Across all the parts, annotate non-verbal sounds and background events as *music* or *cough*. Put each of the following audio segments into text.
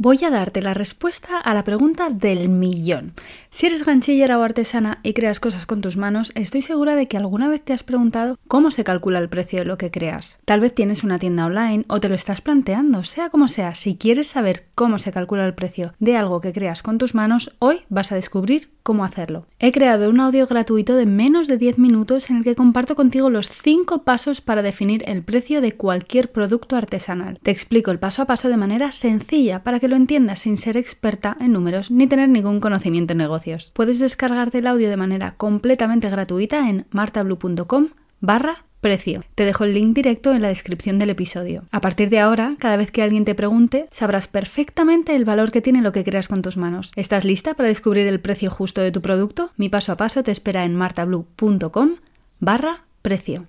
Voy a darte la respuesta a la pregunta del millón. Si eres ganchillera o artesana y creas cosas con tus manos, estoy segura de que alguna vez te has preguntado cómo se calcula el precio de lo que creas. Tal vez tienes una tienda online o te lo estás planteando, sea como sea, si quieres saber cómo se calcula el precio de algo que creas con tus manos, hoy vas a descubrir cómo hacerlo. He creado un audio gratuito de menos de 10 minutos en el que comparto contigo los 5 pasos para definir el precio de cualquier producto artesanal. Te explico el paso a paso de manera sencilla para que lo entiendas sin ser experta en números ni tener ningún conocimiento en negocios. Puedes descargarte el audio de manera completamente gratuita en martablue.com barra precio. Te dejo el link directo en la descripción del episodio. A partir de ahora, cada vez que alguien te pregunte, sabrás perfectamente el valor que tiene lo que creas con tus manos. ¿Estás lista para descubrir el precio justo de tu producto? Mi paso a paso te espera en martablue.com barra precio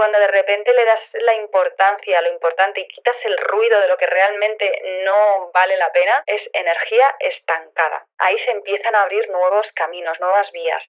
cuando de repente le das la importancia a lo importante y quitas el ruido de lo que realmente no vale la pena, es energía estancada. Ahí se empiezan a abrir nuevos caminos, nuevas vías.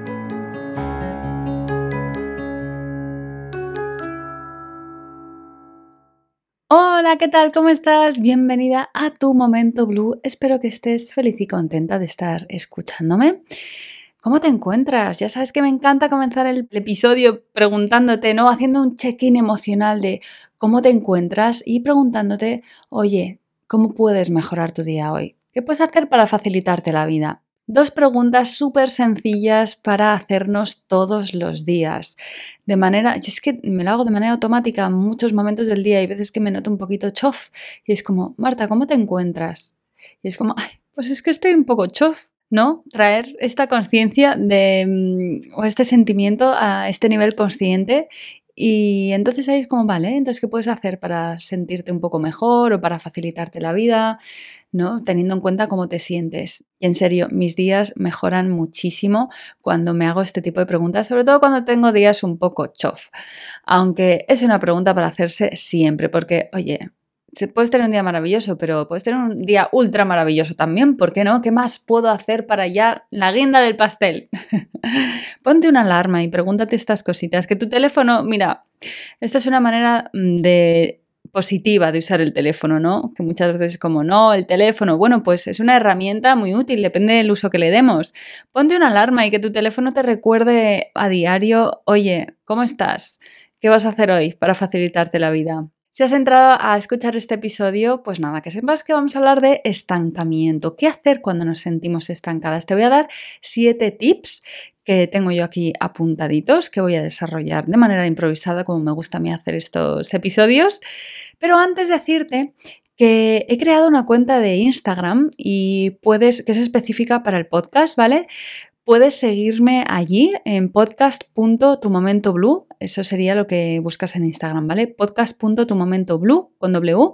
Hola, ¿qué tal? ¿Cómo estás? Bienvenida a tu momento blue. Espero que estés feliz y contenta de estar escuchándome. ¿Cómo te encuentras? Ya sabes que me encanta comenzar el episodio preguntándote, ¿no? Haciendo un check-in emocional de cómo te encuentras y preguntándote, oye, ¿cómo puedes mejorar tu día hoy? ¿Qué puedes hacer para facilitarte la vida? Dos preguntas súper sencillas para hacernos todos los días. De manera, es que me lo hago de manera automática en muchos momentos del día y veces que me noto un poquito chof y es como, Marta, ¿cómo te encuentras? Y es como, pues es que estoy un poco chof. ¿no? Traer esta conciencia de mm, o este sentimiento a este nivel consciente y entonces ahí es como, vale, entonces ¿qué puedes hacer para sentirte un poco mejor o para facilitarte la vida? ¿no? Teniendo en cuenta cómo te sientes. Y en serio, mis días mejoran muchísimo cuando me hago este tipo de preguntas, sobre todo cuando tengo días un poco chof. Aunque es una pregunta para hacerse siempre, porque, oye, puedes tener un día maravilloso, pero puedes tener un día ultra maravilloso también, ¿por qué no? ¿Qué más puedo hacer para ya la guinda del pastel? *laughs* Ponte una alarma y pregúntate estas cositas. Que tu teléfono, mira, esta es una manera mm, de positiva de usar el teléfono, ¿no? Que muchas veces es como, no, el teléfono, bueno, pues es una herramienta muy útil, depende del uso que le demos. Ponte una alarma y que tu teléfono te recuerde a diario, oye, ¿cómo estás? ¿Qué vas a hacer hoy para facilitarte la vida? Si has entrado a escuchar este episodio, pues nada, que sepas que vamos a hablar de estancamiento. ¿Qué hacer cuando nos sentimos estancadas? Te voy a dar siete tips que tengo yo aquí apuntaditos, que voy a desarrollar de manera improvisada, como me gusta a mí hacer estos episodios. Pero antes de decirte que he creado una cuenta de Instagram y puedes, que es específica para el podcast, ¿vale? Puedes seguirme allí en podcast.tumomentoblue. Eso sería lo que buscas en Instagram, ¿vale? Podcast.tumomentoblue con W.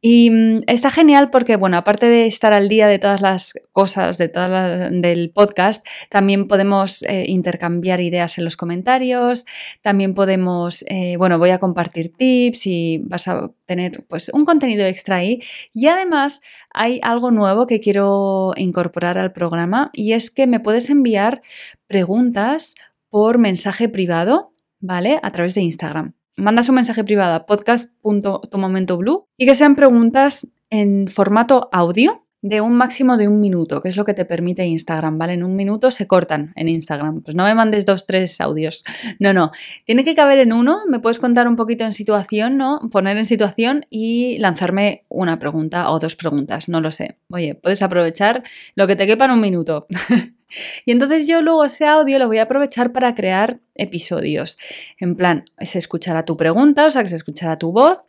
Y mm, está genial porque, bueno, aparte de estar al día de todas las cosas de todas del podcast, también podemos eh, intercambiar ideas en los comentarios, también podemos, eh, bueno, voy a compartir tips y vas a tener pues un contenido extra ahí. Y además hay algo nuevo que quiero incorporar al programa y es que me puedes enviar preguntas por mensaje privado, ¿vale? A través de Instagram mandas un mensaje privado a podcast.tumomentoblue y que sean preguntas en formato audio de un máximo de un minuto, que es lo que te permite Instagram, ¿vale? En un minuto se cortan en Instagram. Pues no me mandes dos, tres audios. *laughs* No, no. Tiene que caber en uno. Me puedes contar un poquito en situación, ¿no? Poner en situación y lanzarme una pregunta o dos preguntas. No lo sé. Oye, puedes aprovechar lo que te quepa en un minuto. *laughs* Y entonces yo luego ese audio lo voy a aprovechar para crear episodios. En plan, se escuchará tu pregunta, o sea, que se escuchará tu voz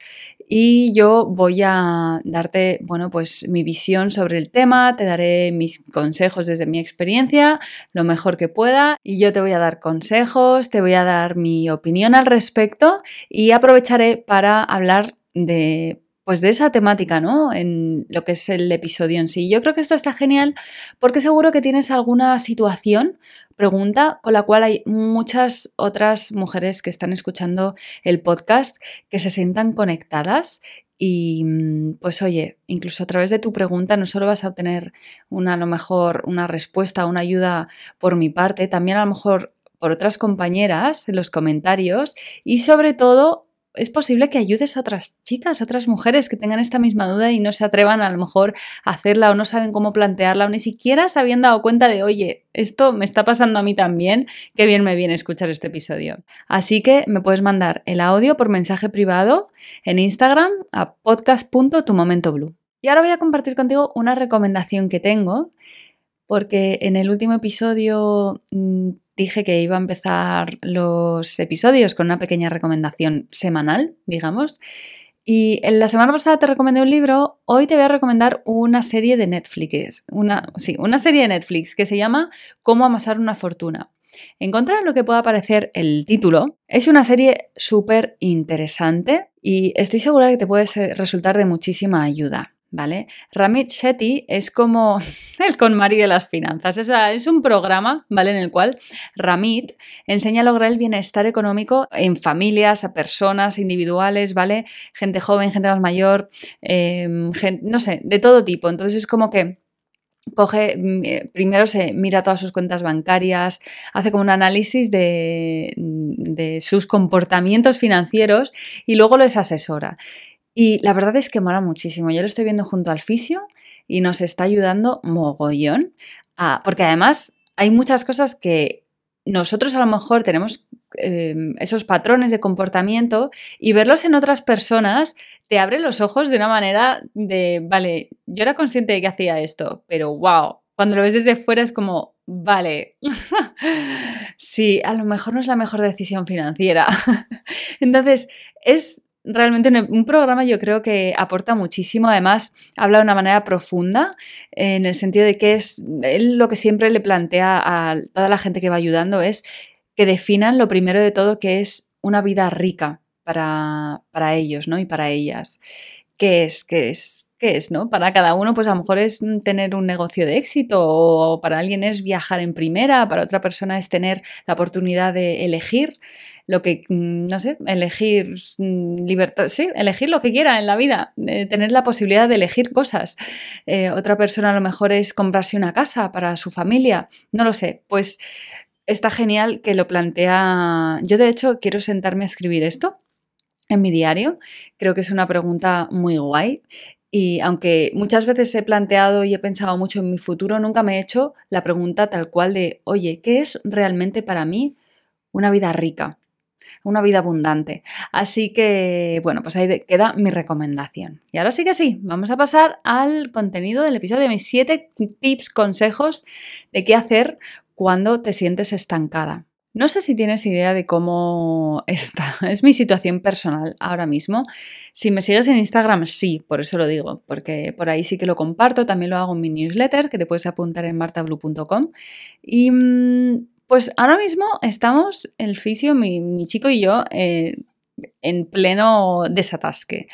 y yo voy a darte, bueno, pues mi visión sobre el tema, te daré mis consejos desde mi experiencia, lo mejor que pueda y yo te voy a dar consejos, te voy a dar mi opinión al respecto y aprovecharé para hablar de pues de esa temática, ¿no? En lo que es el episodio en sí. Yo creo que esto está genial porque seguro que tienes alguna situación, pregunta, con la cual hay muchas otras mujeres que están escuchando el podcast que se sientan conectadas y pues oye, incluso a través de tu pregunta no solo vas a obtener una, a lo mejor una respuesta, una ayuda por mi parte, también a lo mejor por otras compañeras en los comentarios y sobre todo es posible que ayudes a otras chicas, a otras mujeres que tengan esta misma duda y no se atrevan a lo mejor a hacerla o no saben cómo plantearla o ni siquiera se habían dado cuenta de, oye, esto me está pasando a mí también, qué bien me viene escuchar este episodio. Así que me puedes mandar el audio por mensaje privado en Instagram a podcast.tumomentoblue. Y ahora voy a compartir contigo una recomendación que tengo porque en el último episodio mm, dije que iba a empezar los episodios con una pequeña recomendación semanal, digamos. Y en la semana pasada te recomendé un libro, hoy te voy a recomendar una serie de Netflix, una, sí, una serie de Netflix que se llama Cómo amasar una fortuna. En contra de lo que pueda parecer el título, es una serie súper interesante y estoy segura de que te puede resultar de muchísima ayuda. ¿Vale? Ramit Shetty es como *laughs* el KonMari de las finanzas. Es un programa, ¿vale? En el cual Ramit enseña a lograr el bienestar económico en familias, a personas individuales, ¿vale? Gente joven, gente más mayor, em, no sé, de todo tipo. Entonces es como que coge, mm, eh, primero se mira todas sus cuentas bancarias, hace como un análisis de, de, sus comportamientos financieros y luego les asesora. Y la verdad es que mola muchísimo. Yo lo estoy viendo junto al fisio y nos está ayudando mogollón. porque además hay muchas cosas que nosotros a lo mejor tenemos em, esos patrones de comportamiento y verlos en otras personas te abre los ojos de una manera de, vale, yo era consciente de que hacía esto, pero wow, cuando lo ves desde fuera es como, vale, *laughs* sí, a lo mejor no es la mejor decisión financiera. *laughs* Entonces, es realmente un programa yo creo que aporta muchísimo. Además, habla de una manera profunda en el sentido de que es él lo que siempre le plantea a toda la gente que va ayudando es que definan lo primero de todo que es una vida rica para, para ellos ¿no? y para ellas. ¿Qué es? ¿Qué es? ¿Qué es? ¿no? Para cada uno, pues a lo mejor es tener un negocio de éxito, o para alguien es viajar en primera, para otra persona es tener la oportunidad de elegir lo que, mm, no sé, elegir mm, libertad, sí, elegir lo que quiera en la vida, tener la posibilidad de elegir cosas. Eh, otra persona a lo mejor es comprarse una casa para su familia, no lo sé, pues está genial que lo plantea. Yo de hecho quiero sentarme a escribir esto en mi diario, creo que es una pregunta muy guay y aunque muchas veces he planteado y he pensado mucho en mi futuro, nunca me he hecho la pregunta tal cual de, oye, ¿qué es realmente para mí una vida rica? una vida abundante. Así que, bueno, pues ahí queda mi recomendación. Y ahora sí que sí, vamos a pasar al contenido del episodio, mis siete tips, consejos de qué hacer cuando te sientes estancada. No sé si tienes idea de cómo está. *laughs* Es mi situación personal ahora mismo. Si me sigues en Instagram, sí, por eso lo digo, porque por ahí sí que lo comparto. También lo hago en mi newsletter, que te puedes apuntar en martablue.com. Y mm, pues ahora mismo estamos, el fisio, mi, chico y yo, eh, en pleno desatasque.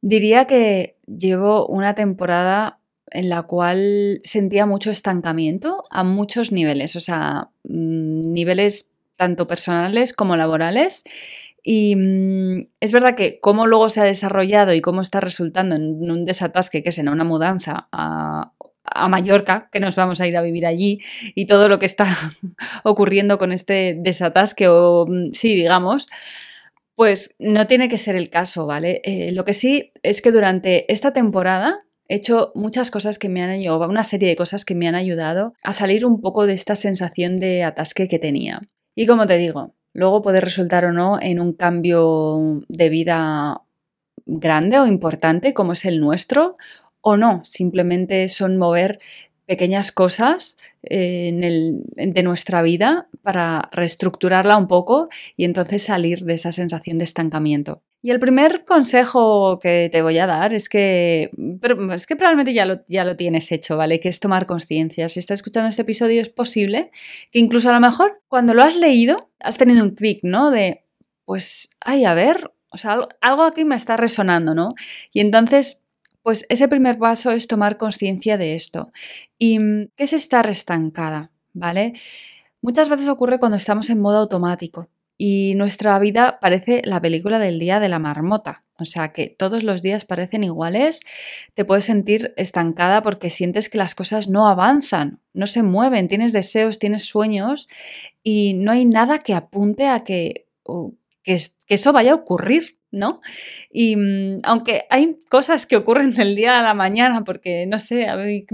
Diría que llevo una temporada en la cual sentía mucho estancamiento a muchos niveles, o sea, mm, niveles tanto personales como laborales. Y mm, es verdad que cómo luego se ha desarrollado y cómo está resultando en un desatasque, que es en una mudanza a a Mallorca, que nos vamos a ir a vivir allí, y todo lo que está *laughs* ocurriendo con este desatasque, o mm, sí, digamos, pues no tiene que ser el caso, ¿vale? Eh, lo que sí es que durante esta temporada he hecho muchas cosas que me han ayudado, una serie de cosas que me han ayudado a salir un poco de esta sensación de atasque que tenía. Y como te digo, luego puede resultar o no en un cambio de vida grande o importante como es el nuestro, o no, simplemente son mover pequeñas cosas eh, de nuestra vida para reestructurarla un poco y entonces salir de esa sensación de estancamiento. Y el primer consejo que te voy a dar es que, es que probablemente ya lo, ya lo tienes hecho, ¿vale? Que es tomar conciencia. Si estás escuchando este episodio es posible que incluso a lo mejor cuando lo has leído has tenido un clic, ¿no? De, pues, ay, a ver, o sea, algo aquí me está resonando, ¿no? Y entonces pues ese primer paso es tomar conciencia de esto. ¿Y mm, qué es estar estancada? ¿Vale? Muchas veces ocurre cuando estamos en modo automático y nuestra vida parece la película del día de la marmota. O sea que todos los días parecen iguales, te puedes sentir estancada porque sientes que las cosas no avanzan, no se mueven, tienes deseos, tienes sueños y no hay nada que apunte a que, que, eso vaya a ocurrir. ¿no? Y mm, aunque hay cosas que ocurren del día a la mañana, porque no sé, hay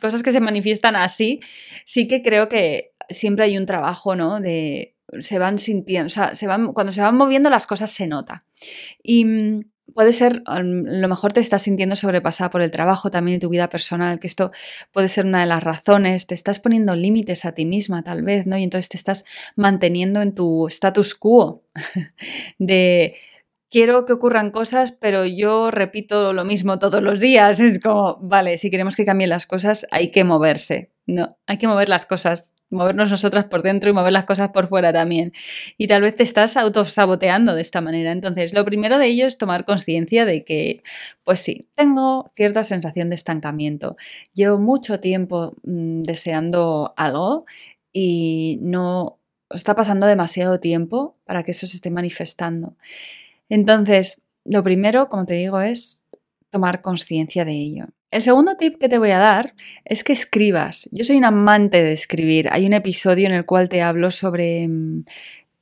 cosas que se manifiestan así, sí que creo que siempre hay un trabajo, ¿no? De se van sintiendo, o sea, se van, cuando se van moviendo las cosas se nota. Y mm, puede ser, lo mejor te estás sintiendo sobrepasada por el trabajo también en tu vida personal, que esto puede ser una de las razones, te estás poniendo límites a ti misma tal vez, ¿no? Y entonces te estás manteniendo en tu status quo *laughs* de quiero que ocurran cosas, pero yo repito lo mismo todos los días. Es como, vale, si queremos que cambien las cosas, hay que moverse. No, hay que mover las cosas, movernos nosotras por dentro y mover las cosas por fuera también. Y tal vez te estás autosaboteando de esta manera. Entonces, lo primero de ello es tomar conciencia de que, pues sí, tengo cierta sensación de estancamiento. Llevo mucho tiempo mm, deseando algo y no está pasando demasiado tiempo para que eso se esté manifestando. Entonces, lo primero, como te digo, es tomar conciencia de ello. El segundo tip que te voy a dar es que escribas. Yo soy un amante de escribir. Hay un episodio en el cual te hablo sobre mm,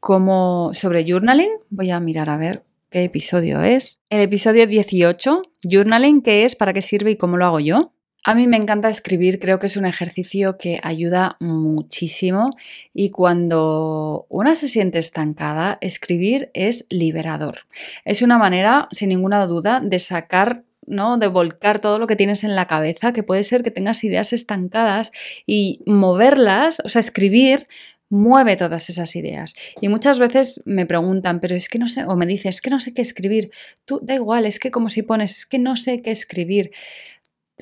cómo sobre journaling. Voy a mirar a ver qué episodio es. El episodio 18, journaling, qué es, para qué sirve y cómo lo hago yo. A mí me encanta escribir, creo que es un ejercicio que ayuda muchísimo y cuando una se siente estancada, escribir es liberador. Es una manera, sin ninguna duda, de sacar ¿no? De volcar todo lo que tienes en la cabeza, que puede ser que tengas ideas estancadas y moverlas, o sea, escribir mueve todas esas ideas. Y muchas veces me preguntan, pero es que no sé, o me dicen, es que no sé qué escribir. Tú da igual, es que como si pones, es que no sé qué escribir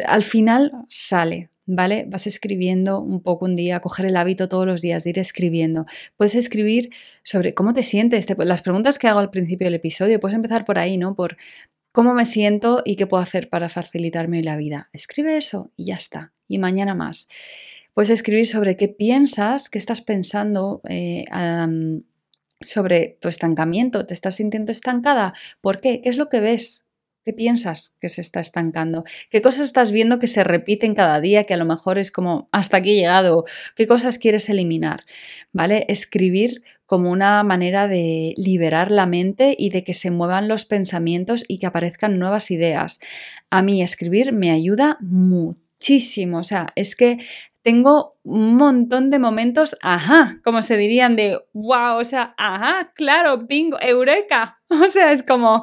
al final sale, ¿vale? Vas escribiendo un poco un día, coger el hábito todos los días de ir escribiendo. Puedes escribir sobre cómo te sientes, las preguntas que hago al principio del episodio, puedes empezar por ahí, ¿no? Por cómo me siento y qué puedo hacer para facilitarme la vida. Escribe eso y ya está. Y mañana más. Puedes escribir sobre qué piensas, qué estás pensando. Eh, sobre tu estancamiento, ¿te estás sintiendo estancada? ¿Por qué? ¿Qué es lo que ves? ¿Qué piensas que se está estancando? ¿Qué cosas estás viendo que se repiten cada día que a lo mejor es como hasta aquí he llegado? ¿Qué cosas quieres eliminar? ¿Vale? Escribir como una manera de liberar la mente y de que se muevan los pensamientos y que aparezcan nuevas ideas. A mí escribir me ayuda muchísimo. O sea, es que tengo un montón de momentos, ajá, como se dirían de, wow, o sea, ajá, claro, bingo, eureka. *laughs* O sea, es como,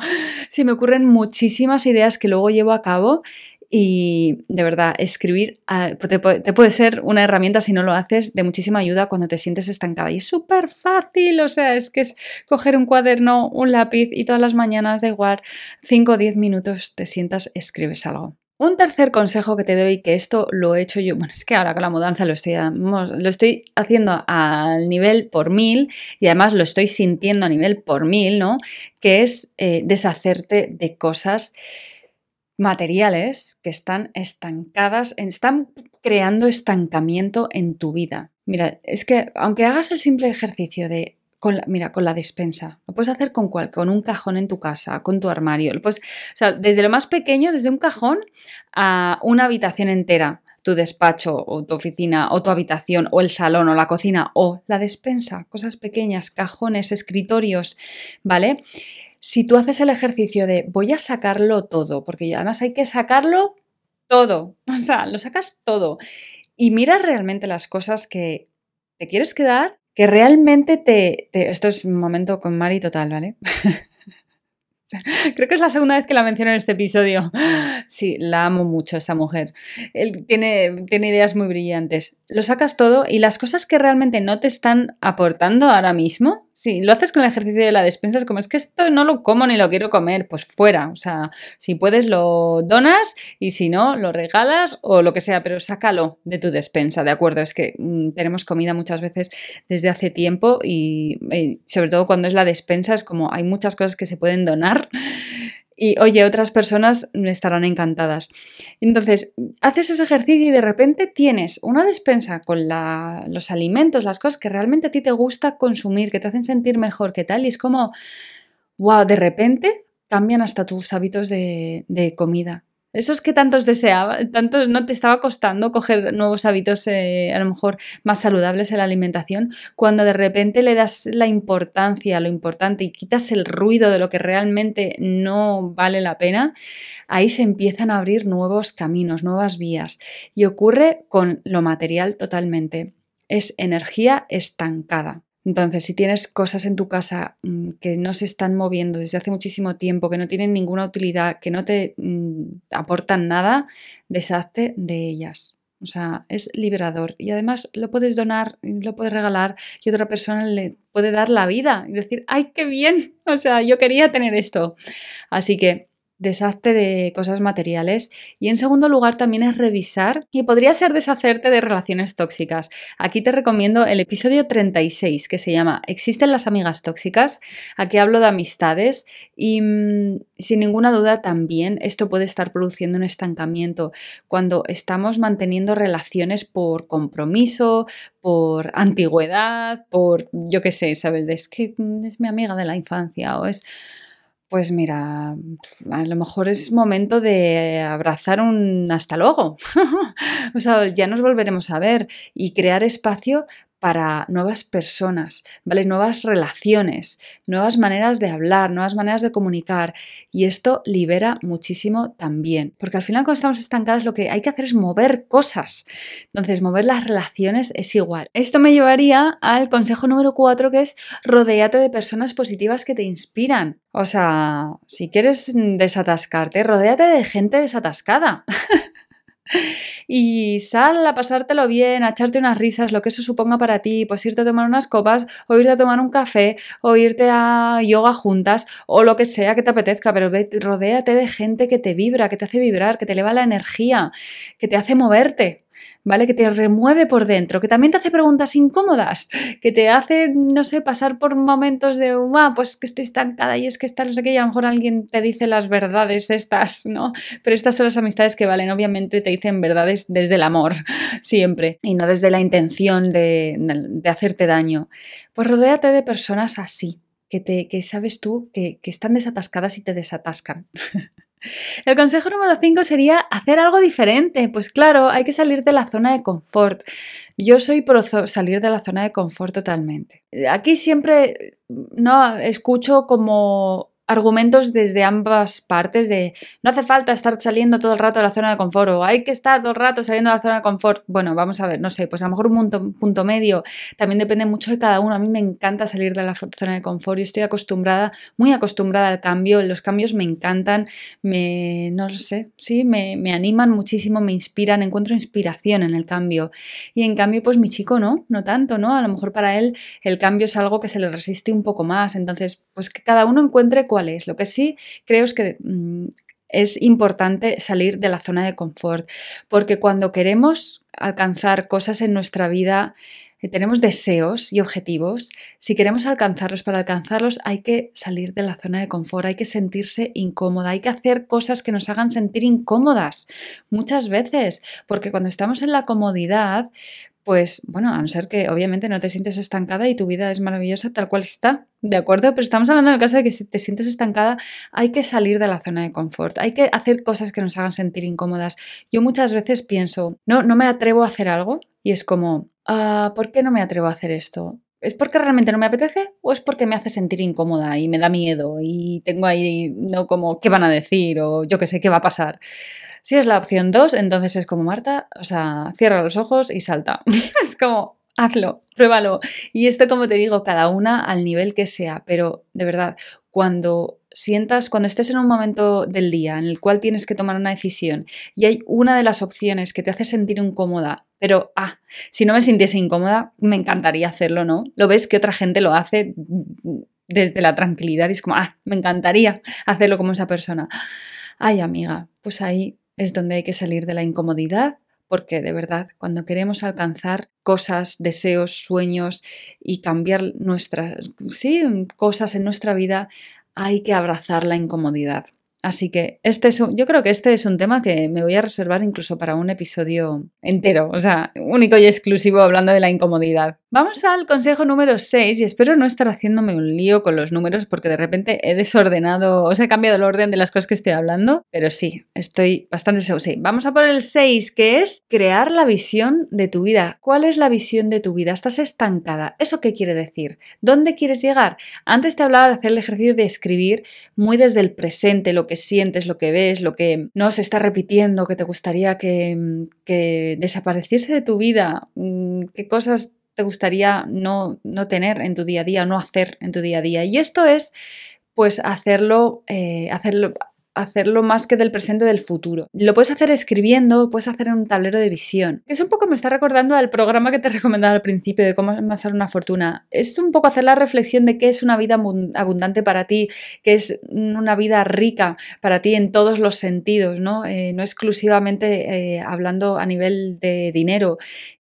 se me ocurren muchísimas ideas que luego llevo a cabo y de verdad, escribir ah, te, puede ser una herramienta si no lo haces de muchísima ayuda cuando te sientes estancada. Y es súper fácil, o sea, es que es coger un cuaderno, un lápiz y todas las mañanas, da igual, 5 o 10 minutos te sientas, escribes algo. Un tercer consejo que te doy, que esto lo he hecho yo, bueno, es que ahora con la mudanza lo estoy, lo estoy haciendo al nivel por mil y además lo estoy sintiendo a nivel por mil, ¿no? Que es eh, deshacerte de cosas materiales que están estancadas, están creando estancamiento en tu vida. Mira, es que aunque hagas el simple ejercicio de mira, con la despensa. Lo puedes hacer con cual, con un cajón en tu casa, con tu armario. Lo puedes, o sea, desde lo más pequeño, desde un cajón a una habitación entera, tu despacho o tu oficina o tu habitación o el salón o la cocina o la despensa, cosas pequeñas, cajones, escritorios, ¿vale? Si tú haces el ejercicio de voy a sacarlo todo, porque además hay que sacarlo todo, *laughs* o sea, lo sacas todo y miras realmente las cosas que te quieres quedar, que realmente te... esto es un momento con Mari total, ¿vale? *laughs* Creo que es la segunda vez que la menciono en este episodio. Sí, la amo mucho esta mujer. Él tiene, tiene ideas muy brillantes. Lo sacas todo y las cosas que realmente no te están aportando ahora mismo, si lo haces con el ejercicio de la despensa, es como es que esto no lo como ni lo quiero comer, pues fuera. O sea, si puedes lo donas y si no, lo regalas o lo que sea, pero sácalo de tu despensa, ¿de acuerdo? Es que mm, tenemos comida muchas veces desde hace tiempo y, y sobre todo cuando es la despensa, es como hay muchas cosas que se pueden donar y oye, otras personas estarán encantadas. Entonces, haces ese ejercicio y de repente tienes una despensa con los alimentos, las cosas que realmente a ti te gusta consumir, que te hacen sentir mejor, que tal, y es como, wow, de repente cambian hasta tus hábitos de, de comida. Esos que tantos deseaba, tanto no te estaba costando coger nuevos hábitos eh, a lo mejor más saludables en la alimentación, cuando de repente le das la importancia a lo importante y quitas el ruido de lo que realmente no vale la pena, ahí se empiezan a abrir nuevos caminos, nuevas vías. Y ocurre con lo material totalmente. Es energía estancada. Entonces, si tienes cosas en tu casa mm, que no se están moviendo desde hace muchísimo tiempo, que no tienen ninguna utilidad, que no te mm, aportan nada, deshazte de ellas. O sea, es liberador. Y además lo puedes donar, lo puedes regalar y otra persona le puede dar la vida y decir, ¡ay, qué bien! *laughs* O sea, yo quería tener esto. Así que deshazte de cosas materiales y en segundo lugar también es revisar y podría ser deshacerte de relaciones tóxicas. Aquí te recomiendo el episodio 36 que se llama ¿Existen las amigas tóxicas? Aquí hablo de amistades y mm, sin ninguna duda también esto puede estar produciendo un estancamiento cuando estamos manteniendo relaciones por compromiso, por antigüedad, por yo qué sé, ¿sabes? Es que mm, es mi amiga de la infancia o es pues mira, a lo mejor es momento de abrazar un hasta luego. *laughs* o sea, ya nos volveremos a ver y crear espacio para nuevas personas, ¿vale? Nuevas relaciones, nuevas maneras de hablar, nuevas maneras de comunicar. Y esto libera muchísimo también. Porque al final cuando estamos estancados lo que hay que hacer es mover cosas. Entonces, mover las relaciones es igual. Esto me llevaría al consejo número 4 que es rodéate de personas positivas que te inspiran. O sea, si quieres desatascarte, rodéate de gente desatascada. *laughs* y sal a pasártelo bien, a echarte unas risas, lo que eso suponga para ti, pues irte a tomar unas copas o irte a tomar un café o irte a yoga juntas o lo que sea que te apetezca, pero rodéate de gente que te vibra, que te hace vibrar, que te eleva la energía, que te hace moverte. ¿Vale? Que te remueve por dentro, que también te hace preguntas incómodas, que te hace, no sé, pasar por momentos de, pues que estoy estancada y es que está, no sé qué, y a lo mejor alguien te dice las verdades estas, ¿no? Pero estas son las amistades que valen, obviamente te dicen verdades desde el amor, siempre, y no desde la intención de, hacerte daño. Pues rodéate de personas así, que, te, que sabes tú que, que están desatascadas y te desatascan. *laughs* El consejo número 5 sería hacer algo diferente. Pues claro, hay que salir de la zona de confort. Yo soy pro salir de la zona de confort totalmente. Aquí siempre no escucho como argumentos desde ambas partes de no hace falta estar saliendo todo el rato de la zona de confort o hay que estar todo el rato saliendo de la zona de confort. Bueno, vamos a ver, no sé, pues a lo mejor un punto, punto medio también depende mucho de cada uno. A mí me encanta salir de la zona de confort y estoy acostumbrada, muy acostumbrada al cambio. Los cambios me encantan, me, no lo sé, sí, me, me animan muchísimo, me inspiran, encuentro inspiración en el cambio. Y en cambio, pues mi chico no, no tanto, ¿no? A lo mejor para él el cambio es algo que se le resiste un poco más. Entonces, pues que cada uno encuentre lo que sí creo es que mm, es importante salir de la zona de confort, porque cuando queremos alcanzar cosas en nuestra vida, eh, tenemos deseos y objetivos, si queremos alcanzarlos, para alcanzarlos hay que salir de la zona de confort, hay que sentirse incómoda, hay que hacer cosas que nos hagan sentir incómodas muchas veces, porque cuando estamos en la comodidad, pues bueno, a no ser que obviamente no te sientes estancada y tu vida es maravillosa tal cual está, ¿de acuerdo? Pero estamos hablando en el caso de que si te sientes estancada, hay que salir de la zona de confort, hay que hacer cosas que nos hagan sentir incómodas. Yo muchas veces pienso, no, no me atrevo a hacer algo y es como, ah, ¿por qué no me atrevo a hacer esto? ¿Es porque realmente no me apetece o es porque me hace sentir incómoda y me da miedo y tengo ahí, no como, ¿qué van a decir? o yo qué sé, ¿qué va a pasar? Si es la opción 2, entonces es como Marta, o sea, cierra los ojos y salta. *laughs* es como, hazlo, pruébalo. Y esto, como te digo, cada una al nivel que sea, pero de verdad, cuando sientas, cuando estés en un momento del día en el cual tienes que tomar una decisión y hay una de las opciones que te hace sentir incómoda, pero, ah, si no me sintiese incómoda, me encantaría hacerlo, ¿no? Lo ves que otra gente lo hace desde la tranquilidad y es como, ah, me encantaría hacerlo como esa persona. Ay, amiga, pues ahí es donde hay que salir de la incomodidad porque de verdad, cuando queremos alcanzar cosas, deseos, sueños y cambiar nuestras, sí, cosas en nuestra vida, hay que abrazar la incomodidad. Así que este es yo creo que este es un tema que me voy a reservar incluso para un episodio entero, o sea, único y exclusivo hablando de la incomodidad. Vamos al consejo número 6 y espero no estar haciéndome un lío con los números porque de repente he desordenado, o sea, he cambiado el orden de las cosas que estoy hablando, pero sí, estoy bastante seguro. Vamos a por el 6 que es crear la visión de tu vida. ¿Cuál es la visión de tu vida? ¿Estás estancada? ¿Eso qué quiere decir? ¿Dónde quieres llegar? Antes te hablaba de hacer el ejercicio de escribir muy desde el presente, lo que sientes, lo que ves, lo que no se está repitiendo, que te gustaría que, que desapareciese de tu vida, mm, qué cosas te gustaría no, no, tener en tu día a día, no hacer en tu día a día. Y esto es, pues, hacerlo, eh, hacerlo hacerlo más que del presente del futuro. Lo puedes hacer escribiendo, puedes hacer en un tablero de visión. Es un poco, me está recordando al programa que te *laughs* he recomendado al principio de cómo amasar una fortuna. Es un poco hacer la reflexión de qué es una vida abundante para ti, qué es una vida rica para ti en todos los sentidos, ¿no? Eh, no exclusivamente eh, hablando a nivel de dinero,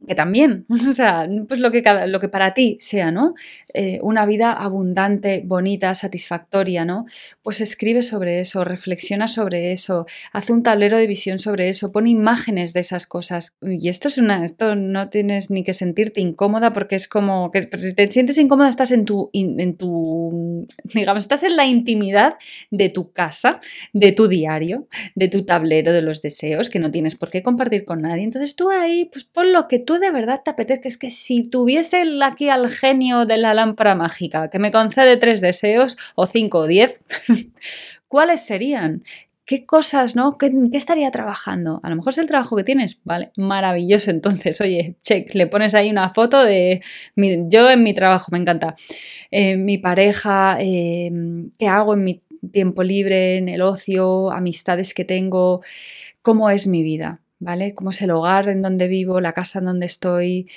que también, *laughs* o sea, pues lo que, lo que para ti sea, ¿no? Eh, una vida abundante, bonita, satisfactoria, ¿no? Pues escribe sobre eso, reflexiona sobre eso, hace un tablero de visión sobre eso, pone imágenes de esas cosas. Y esto es una, esto no tienes ni que sentirte incómoda porque es como que si te sientes incómoda estás en tu, en tu, *laughs* digamos, estás en la intimidad de tu casa, de tu diario, de tu tablero de los deseos que no tienes por qué compartir con nadie. Entonces tú ahí, pues pon lo que tú de verdad te apetezca. Es que si tuviese aquí al genio de la lámpara mágica que me concede tres deseos o cinco o diez, *laughs* ¿cuáles serían? ¿Qué cosas, no? ¿Qué, estaría trabajando? A lo mejor es el trabajo que tienes, ¿vale? Maravilloso. Entonces, oye, check, le pones ahí una foto de yo en mi trabajo, me encanta. Eh, mi pareja, eh, qué hago en mi tiempo libre, en el ocio, amistades que tengo, cómo es mi vida, ¿vale? Cómo es el hogar en donde vivo, la casa en donde estoy.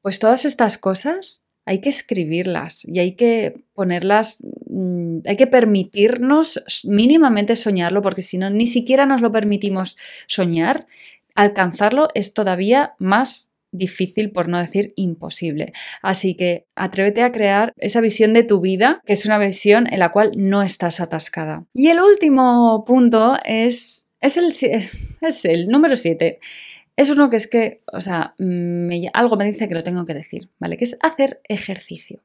Pues todas estas cosas hay que escribirlas y hay que ponerlas, mm, hay que permitirnos mínimamente soñarlo, porque si no, ni siquiera nos lo permitimos soñar, alcanzarlo es todavía más difícil, por no decir imposible. Así que atrévete a crear esa visión de tu vida, que es una visión en la cual no estás atascada. Y el último punto es, es, el, *laughs* es el número 7 es uno que es que, o sea, algo me dice que lo tengo que decir, ¿vale? Que es hacer ejercicio,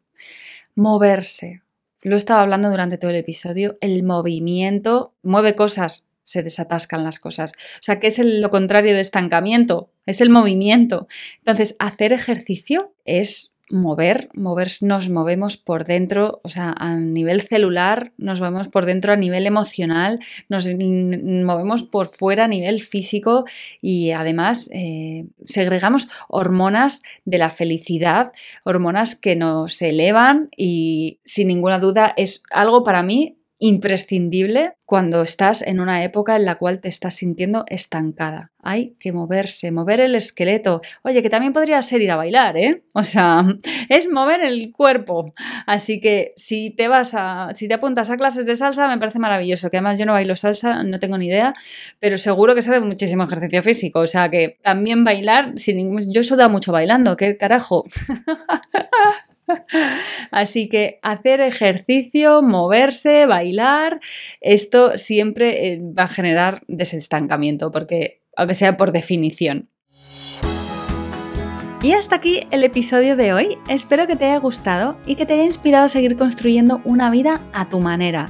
moverse. Lo he estado hablando durante todo el episodio, el movimiento mueve cosas, se desatascan las cosas. O sea, ¿qué es lo contrario de estancamiento? Es el movimiento. Entonces, hacer ejercicio es mover, mover, nos movemos por dentro, o sea, a nivel celular, nos movemos por dentro a nivel emocional, nos movemos por fuera a nivel físico y además eh, segregamos hormonas de la felicidad, hormonas que nos elevan y sin ninguna duda es algo para mí imprescindible cuando estás en una época en la cual te estás sintiendo estancada. Hay que moverse, mover el esqueleto. Oye, que también podría ser ir a bailar, ¿eh? O sea, *laughs* es mover el cuerpo. Así que si te vas a, si te apuntas a clases de salsa, me parece maravilloso. Que además yo no bailo salsa, no tengo ni idea, pero seguro que sabe muchísimo ejercicio físico. O sea que también bailar, sin ningún, yo suda mucho bailando, ¿qué carajo? *laughs* Así que hacer ejercicio, moverse, bailar, esto siempre eh, va a generar desestancamiento, porque aunque sea por definición. Y hasta aquí el episodio de hoy. Espero que te haya gustado y que te haya inspirado a seguir construyendo una vida a tu manera